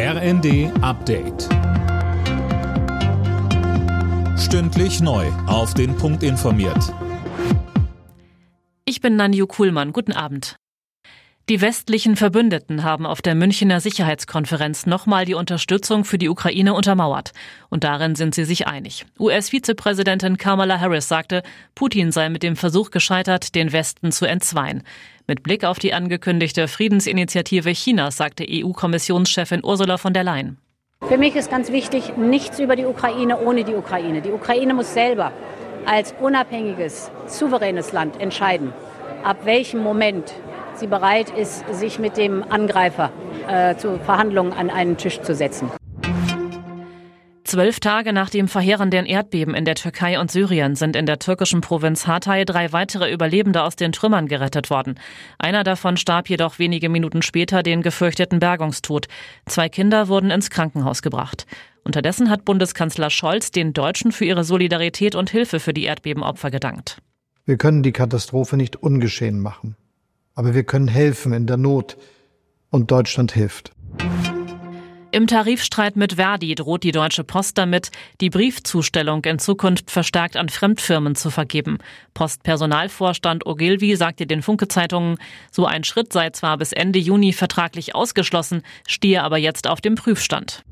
RND Update. Stündlich neu. Auf den Punkt informiert. Ich bin Nanju Kuhlmann. Guten Abend. Die westlichen Verbündeten haben auf der Münchner Sicherheitskonferenz nochmal die Unterstützung für die Ukraine untermauert. Und darin sind sie sich einig. US-Vizepräsidentin Kamala Harris sagte, Putin sei mit dem Versuch gescheitert, den Westen zu entzweien. Mit Blick auf die angekündigte Friedensinitiative Chinas sagte EU-Kommissionschefin Ursula von der Leyen. Für mich ist ganz wichtig, nichts über die Ukraine ohne die Ukraine. Die Ukraine muss selber als unabhängiges, souveränes Land entscheiden, ab welchem Moment sie bereit ist, sich mit dem Angreifer äh, zu Verhandlungen an einen Tisch zu setzen. Zwölf Tage nach dem verheerenden Erdbeben in der Türkei und Syrien sind in der türkischen Provinz Hatay drei weitere Überlebende aus den Trümmern gerettet worden. Einer davon starb jedoch wenige Minuten später den gefürchteten Bergungstod. Zwei Kinder wurden ins Krankenhaus gebracht. Unterdessen hat Bundeskanzler Scholz den Deutschen für ihre Solidarität und Hilfe für die Erdbebenopfer gedankt. Wir können die Katastrophe nicht ungeschehen machen, aber wir können helfen in der Not. Und Deutschland hilft. Im Tarifstreit mit Verdi droht die Deutsche Post damit, die Briefzustellung in Zukunft verstärkt an Fremdfirmen zu vergeben. Postpersonalvorstand Ogilvy sagte den Funke-Zeitungen, so ein Schritt sei zwar bis Ende Juni vertraglich ausgeschlossen, stehe aber jetzt auf dem Prüfstand.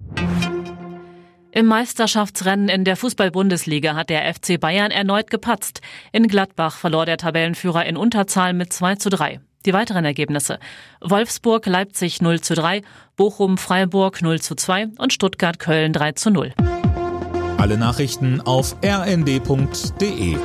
Im Meisterschaftsrennen in der Fußball-Bundesliga hat der FC Bayern erneut gepatzt. In Gladbach verlor der Tabellenführer in Unterzahl mit 2 zu 3. Die weiteren Ergebnisse. Wolfsburg, Leipzig 0 zu 3, Bochum, Freiburg 0 zu 2 und Stuttgart, Köln 3 zu 0. Alle Nachrichten auf rnd.de